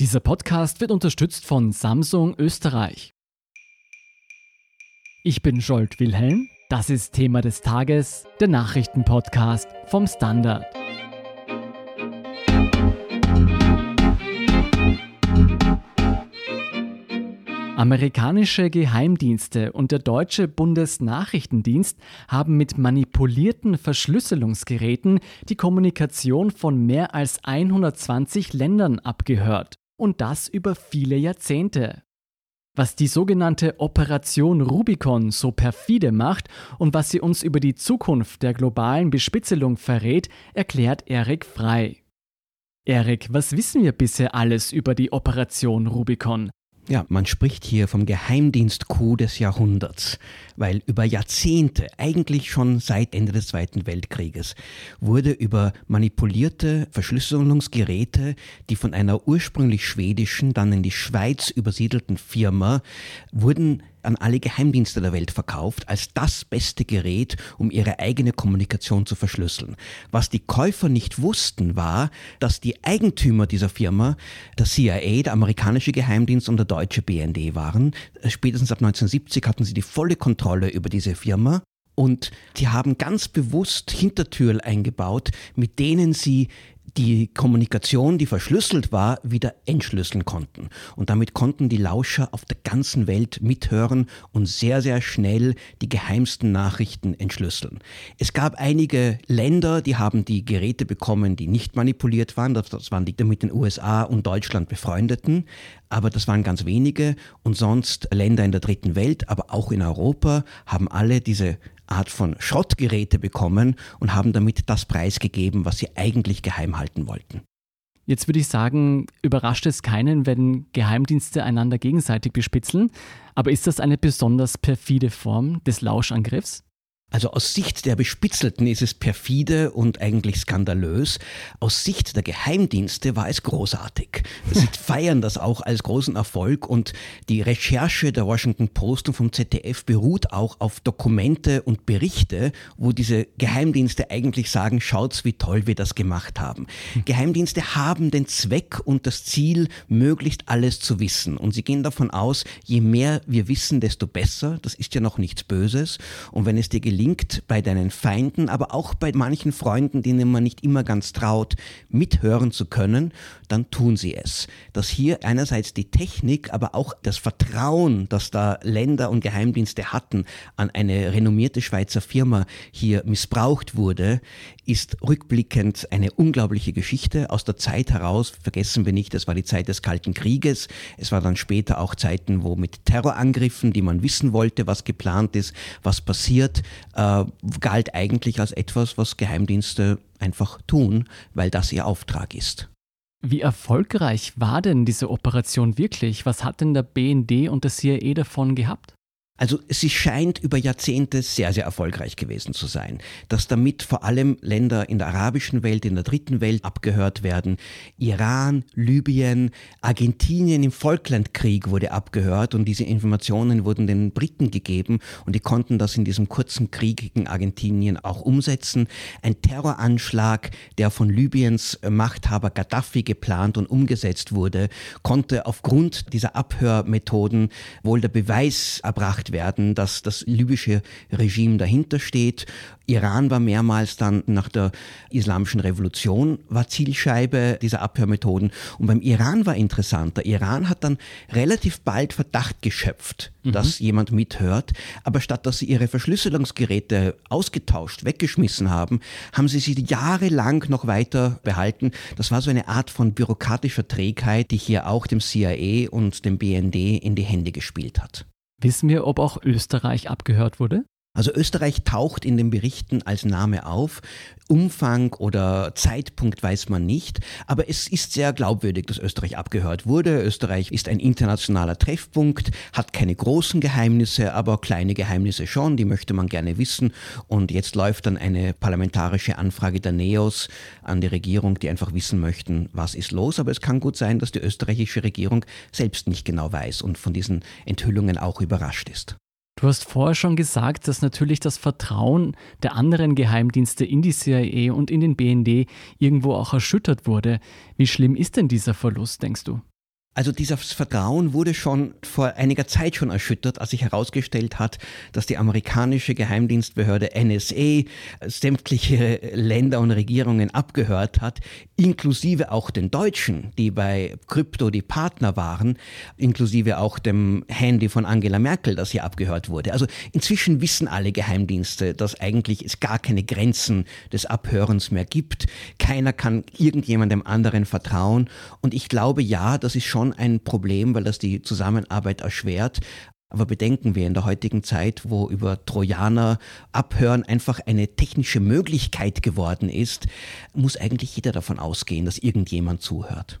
Dieser Podcast wird unterstützt von Samsung Österreich. Ich bin Scholt Wilhelm. Das ist Thema des Tages, der Nachrichtenpodcast vom Standard. Amerikanische Geheimdienste und der deutsche Bundesnachrichtendienst haben mit manipulierten Verschlüsselungsgeräten die Kommunikation von mehr als 120 Ländern abgehört und das über viele Jahrzehnte. Was die sogenannte Operation Rubicon so perfide macht und was sie uns über die Zukunft der globalen Bespitzelung verrät, erklärt Erik Frei. Erik, was wissen wir bisher alles über die Operation Rubicon? Ja, man spricht hier vom Geheimdienst-Coup des Jahrhunderts, weil über Jahrzehnte, eigentlich schon seit Ende des Zweiten Weltkrieges, wurde über manipulierte Verschlüsselungsgeräte, die von einer ursprünglich schwedischen, dann in die Schweiz übersiedelten Firma, wurden an alle Geheimdienste der Welt verkauft als das beste Gerät, um ihre eigene Kommunikation zu verschlüsseln. Was die Käufer nicht wussten, war, dass die Eigentümer dieser Firma der CIA, der amerikanische Geheimdienst und der deutsche BND waren. Spätestens ab 1970 hatten sie die volle Kontrolle über diese Firma. Und die haben ganz bewusst Hintertürl eingebaut, mit denen sie die Kommunikation, die verschlüsselt war, wieder entschlüsseln konnten. Und damit konnten die Lauscher auf der ganzen Welt mithören und sehr, sehr schnell die geheimsten Nachrichten entschlüsseln. Es gab einige Länder, die haben die Geräte bekommen, die nicht manipuliert waren. Das waren die mit den USA und Deutschland befreundeten. Aber das waren ganz wenige. Und sonst Länder in der dritten Welt, aber auch in Europa, haben alle diese Art von Schrottgeräte bekommen und haben damit das preisgegeben, was sie eigentlich geheim halten wollten. Jetzt würde ich sagen, überrascht es keinen, wenn Geheimdienste einander gegenseitig bespitzeln. Aber ist das eine besonders perfide Form des Lauschangriffs? Also aus Sicht der Bespitzelten ist es perfide und eigentlich skandalös. Aus Sicht der Geheimdienste war es großartig. Sie feiern das auch als großen Erfolg und die Recherche der Washington Post und vom ZDF beruht auch auf Dokumente und Berichte, wo diese Geheimdienste eigentlich sagen, schaut's, wie toll wir das gemacht haben. Geheimdienste haben den Zweck und das Ziel, möglichst alles zu wissen. Und sie gehen davon aus, je mehr wir wissen, desto besser. Das ist ja noch nichts Böses. Und wenn es dir gelingt, gelingt, bei deinen Feinden, aber auch bei manchen Freunden, denen man nicht immer ganz traut, mithören zu können, dann tun sie es. Dass hier einerseits die Technik, aber auch das Vertrauen, das da Länder und Geheimdienste hatten, an eine renommierte Schweizer Firma hier missbraucht wurde, ist rückblickend eine unglaubliche Geschichte aus der Zeit heraus. Vergessen wir nicht, es war die Zeit des Kalten Krieges. Es war dann später auch Zeiten, wo mit Terrorangriffen, die man wissen wollte, was geplant ist, was passiert, äh, galt eigentlich als etwas, was Geheimdienste einfach tun, weil das ihr Auftrag ist. Wie erfolgreich war denn diese Operation wirklich? Was hat denn der BND und der CIA davon gehabt? Also sie scheint über Jahrzehnte sehr, sehr erfolgreich gewesen zu sein, dass damit vor allem Länder in der arabischen Welt, in der dritten Welt abgehört werden. Iran, Libyen, Argentinien im Falklandkrieg wurde abgehört und diese Informationen wurden den Briten gegeben und die konnten das in diesem kurzen Krieg gegen Argentinien auch umsetzen. Ein Terroranschlag, der von Libyens Machthaber Gaddafi geplant und umgesetzt wurde, konnte aufgrund dieser Abhörmethoden wohl der Beweis erbracht gemacht werden, dass das libysche Regime dahinter steht. Iran war mehrmals dann nach der islamischen Revolution war Zielscheibe dieser Abhörmethoden. Und beim Iran war interessant. Der Iran hat dann relativ bald Verdacht geschöpft, mhm. dass jemand mithört. Aber statt dass sie ihre Verschlüsselungsgeräte ausgetauscht, weggeschmissen haben, haben sie sie jahrelang noch weiter behalten. Das war so eine Art von bürokratischer Trägheit, die hier auch dem CIA und dem BND in die Hände gespielt hat. Wissen wir, ob auch Österreich abgehört wurde? Also Österreich taucht in den Berichten als Name auf. Umfang oder Zeitpunkt weiß man nicht, aber es ist sehr glaubwürdig, dass Österreich abgehört wurde. Österreich ist ein internationaler Treffpunkt, hat keine großen Geheimnisse, aber kleine Geheimnisse schon, die möchte man gerne wissen. Und jetzt läuft dann eine parlamentarische Anfrage der NEOS an die Regierung, die einfach wissen möchten, was ist los. Aber es kann gut sein, dass die österreichische Regierung selbst nicht genau weiß und von diesen Enthüllungen auch überrascht ist. Du hast vorher schon gesagt, dass natürlich das Vertrauen der anderen Geheimdienste in die CIA und in den BND irgendwo auch erschüttert wurde. Wie schlimm ist denn dieser Verlust, denkst du? Also dieses Vertrauen wurde schon vor einiger Zeit schon erschüttert, als sich herausgestellt hat, dass die amerikanische Geheimdienstbehörde NSA sämtliche Länder und Regierungen abgehört hat, inklusive auch den Deutschen, die bei Krypto die Partner waren, inklusive auch dem Handy von Angela Merkel, das hier abgehört wurde. Also inzwischen wissen alle Geheimdienste, dass eigentlich es gar keine Grenzen des Abhörens mehr gibt. Keiner kann irgendjemandem anderen vertrauen. Und ich glaube, ja, das ist schon schon ein Problem, weil das die Zusammenarbeit erschwert. Aber bedenken wir in der heutigen Zeit, wo über Trojaner abhören einfach eine technische Möglichkeit geworden ist, muss eigentlich jeder davon ausgehen, dass irgendjemand zuhört.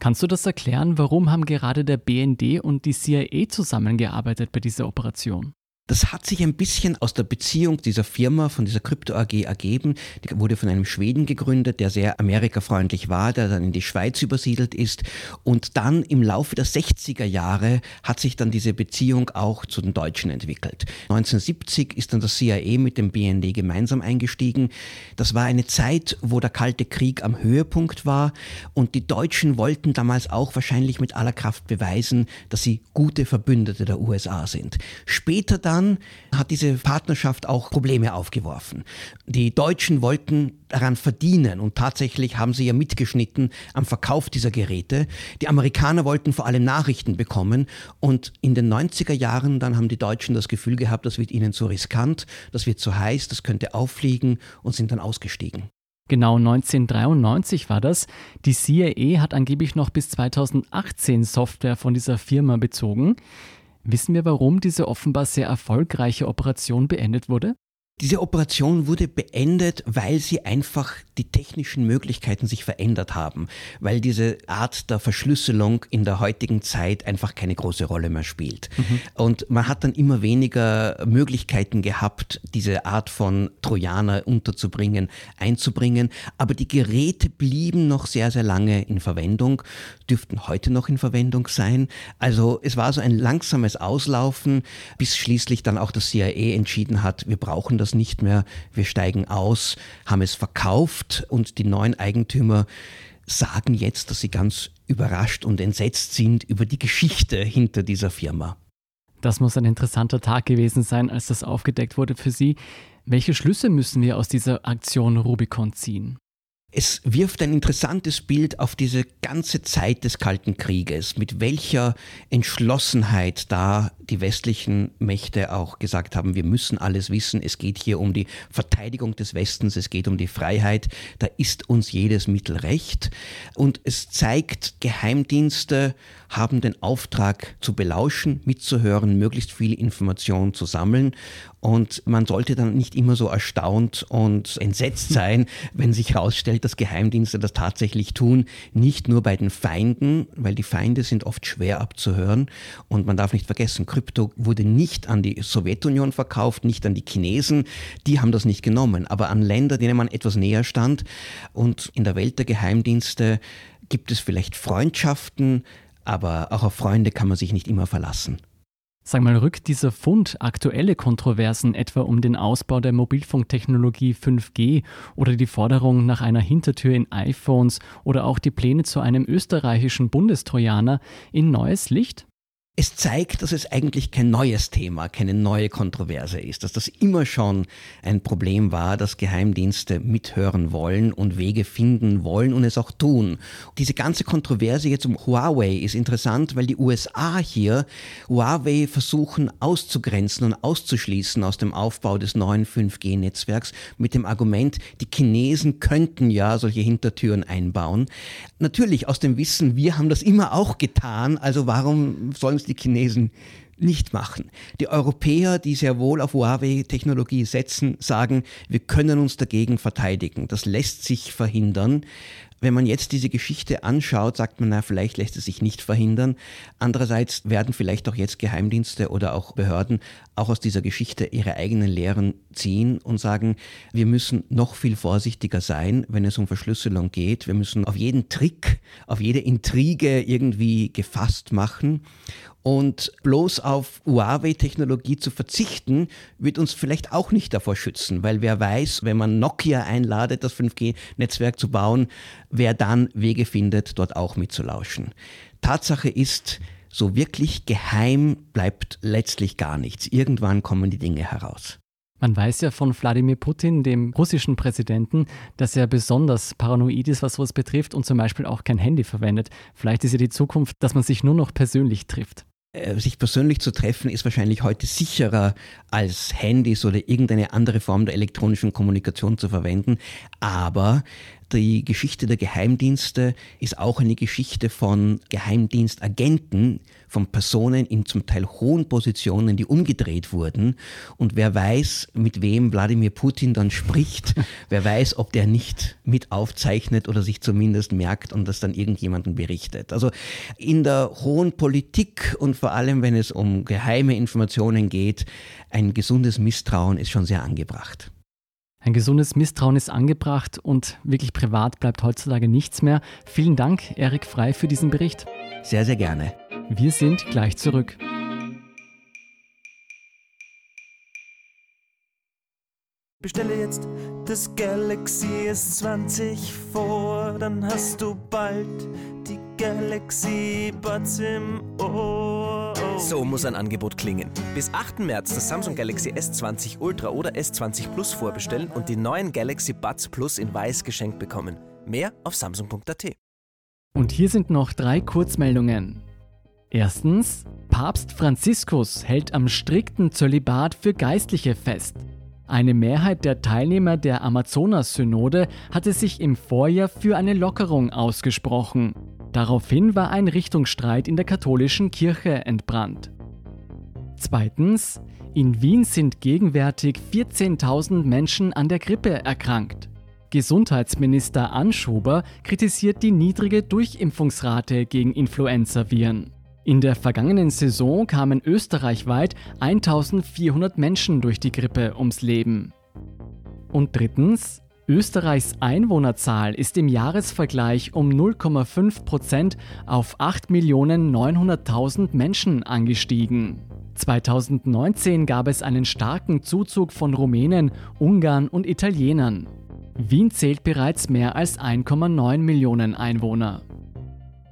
Kannst du das erklären, warum haben gerade der BND und die CIA zusammengearbeitet bei dieser Operation? Das hat sich ein bisschen aus der Beziehung dieser Firma, von dieser Krypto AG ergeben. Die wurde von einem Schweden gegründet, der sehr amerikafreundlich war, der dann in die Schweiz übersiedelt ist. Und dann im Laufe der 60er Jahre hat sich dann diese Beziehung auch zu den Deutschen entwickelt. 1970 ist dann das CIA mit dem BND gemeinsam eingestiegen. Das war eine Zeit, wo der Kalte Krieg am Höhepunkt war und die Deutschen wollten damals auch wahrscheinlich mit aller Kraft beweisen, dass sie gute Verbündete der USA sind. Später dann dann hat diese Partnerschaft auch Probleme aufgeworfen. Die Deutschen wollten daran verdienen und tatsächlich haben sie ja mitgeschnitten am Verkauf dieser Geräte. Die Amerikaner wollten vor allem Nachrichten bekommen und in den 90er Jahren dann haben die Deutschen das Gefühl gehabt, das wird ihnen zu riskant, das wird zu heiß, das könnte auffliegen und sind dann ausgestiegen. Genau 1993 war das. Die CIA hat angeblich noch bis 2018 Software von dieser Firma bezogen. Wissen wir, warum diese offenbar sehr erfolgreiche Operation beendet wurde? Diese Operation wurde beendet, weil sie einfach die technischen Möglichkeiten sich verändert haben, weil diese Art der Verschlüsselung in der heutigen Zeit einfach keine große Rolle mehr spielt. Mhm. Und man hat dann immer weniger Möglichkeiten gehabt, diese Art von Trojaner unterzubringen, einzubringen. Aber die Geräte blieben noch sehr, sehr lange in Verwendung, dürften heute noch in Verwendung sein. Also es war so ein langsames Auslaufen, bis schließlich dann auch das CIA entschieden hat, wir brauchen das nicht mehr, wir steigen aus, haben es verkauft und die neuen Eigentümer sagen jetzt, dass sie ganz überrascht und entsetzt sind über die Geschichte hinter dieser Firma. Das muss ein interessanter Tag gewesen sein, als das aufgedeckt wurde für Sie. Welche Schlüsse müssen wir aus dieser Aktion Rubicon ziehen? Es wirft ein interessantes Bild auf diese ganze Zeit des Kalten Krieges, mit welcher Entschlossenheit da die westlichen Mächte auch gesagt haben, wir müssen alles wissen, es geht hier um die Verteidigung des Westens, es geht um die Freiheit, da ist uns jedes Mittel recht. Und es zeigt, Geheimdienste haben den Auftrag zu belauschen, mitzuhören, möglichst viel Information zu sammeln. Und man sollte dann nicht immer so erstaunt und entsetzt sein, wenn sich herausstellt, dass Geheimdienste das tatsächlich tun. Nicht nur bei den Feinden, weil die Feinde sind oft schwer abzuhören. Und man darf nicht vergessen, Krypto wurde nicht an die Sowjetunion verkauft, nicht an die Chinesen. Die haben das nicht genommen, aber an Länder, denen man etwas näher stand. Und in der Welt der Geheimdienste gibt es vielleicht Freundschaften, aber auch auf Freunde kann man sich nicht immer verlassen. Sag mal, rückt dieser Fund aktuelle Kontroversen etwa um den Ausbau der Mobilfunktechnologie 5G oder die Forderung nach einer Hintertür in iPhones oder auch die Pläne zu einem österreichischen Bundestrojaner in neues Licht? Es zeigt, dass es eigentlich kein neues Thema, keine neue Kontroverse ist, dass das immer schon ein Problem war, dass Geheimdienste mithören wollen und Wege finden wollen und es auch tun. Diese ganze Kontroverse jetzt um Huawei ist interessant, weil die USA hier Huawei versuchen auszugrenzen und auszuschließen aus dem Aufbau des neuen 5G-Netzwerks mit dem Argument, die Chinesen könnten ja solche Hintertüren einbauen. Natürlich aus dem Wissen, wir haben das immer auch getan, also warum sollen es die Chinesen nicht machen. Die Europäer, die sehr wohl auf Huawei-Technologie setzen, sagen, wir können uns dagegen verteidigen. Das lässt sich verhindern. Wenn man jetzt diese Geschichte anschaut, sagt man, na, vielleicht lässt es sich nicht verhindern. Andererseits werden vielleicht auch jetzt Geheimdienste oder auch Behörden auch aus dieser Geschichte ihre eigenen Lehren ziehen und sagen, wir müssen noch viel vorsichtiger sein, wenn es um Verschlüsselung geht. Wir müssen auf jeden Trick, auf jede Intrige irgendwie gefasst machen. Und bloß auf Huawei-Technologie zu verzichten, wird uns vielleicht auch nicht davor schützen, weil wer weiß, wenn man Nokia einladet, das 5G-Netzwerk zu bauen, wer dann Wege findet, dort auch mitzulauschen. Tatsache ist, so wirklich geheim bleibt letztlich gar nichts. Irgendwann kommen die Dinge heraus. Man weiß ja von Wladimir Putin, dem russischen Präsidenten, dass er besonders paranoid ist, was sowas betrifft und zum Beispiel auch kein Handy verwendet. Vielleicht ist ja die Zukunft, dass man sich nur noch persönlich trifft. Äh, sich persönlich zu treffen ist wahrscheinlich heute sicherer als Handys oder irgendeine andere Form der elektronischen Kommunikation zu verwenden. Aber die Geschichte der Geheimdienste ist auch eine Geschichte von Geheimdienstagenten, von Personen in zum Teil hohen Positionen, die umgedreht wurden. Und wer weiß, mit wem Wladimir Putin dann spricht, wer weiß, ob der nicht mit aufzeichnet oder sich zumindest merkt und das dann irgendjemandem berichtet. Also in der hohen Politik und vor allem, wenn es um geheime Informationen geht, ein gesundes Misstrauen ist schon sehr angebracht. Ein gesundes Misstrauen ist angebracht und wirklich privat bleibt heutzutage nichts mehr. Vielen Dank, Erik Frei, für diesen Bericht. Sehr, sehr gerne. Wir sind gleich zurück. Bestelle jetzt das Galaxy S20 vor, dann hast du bald die Galaxy Buds im Ohr. So muss ein Angebot klingen. Bis 8. März das Samsung Galaxy S20 Ultra oder S20 Plus vorbestellen und die neuen Galaxy Buds Plus in weiß geschenkt bekommen. Mehr auf samsung.at. Und hier sind noch drei Kurzmeldungen. Erstens, Papst Franziskus hält am strikten Zölibat für Geistliche fest. Eine Mehrheit der Teilnehmer der Amazonas-Synode hatte sich im Vorjahr für eine Lockerung ausgesprochen. Daraufhin war ein Richtungsstreit in der katholischen Kirche entbrannt. Zweitens, in Wien sind gegenwärtig 14.000 Menschen an der Grippe erkrankt. Gesundheitsminister Anschuber kritisiert die niedrige Durchimpfungsrate gegen Influenza-Viren. In der vergangenen Saison kamen österreichweit 1400 Menschen durch die Grippe ums Leben. Und drittens, Österreichs Einwohnerzahl ist im Jahresvergleich um 0,5 Prozent auf 8.900.000 Menschen angestiegen. 2019 gab es einen starken Zuzug von Rumänen, Ungarn und Italienern. Wien zählt bereits mehr als 1,9 Millionen Einwohner.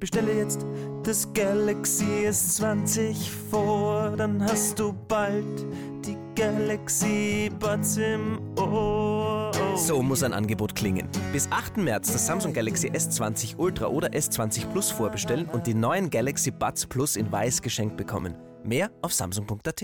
Bestelle jetzt das Galaxy S20 vor, dann hast du bald die Galaxy Buds im Ohr. So muss ein Angebot klingen. Bis 8. März das Samsung Galaxy S20 Ultra oder S20 Plus vorbestellen und die neuen Galaxy Buds Plus in weiß geschenkt bekommen. Mehr auf samsung.at.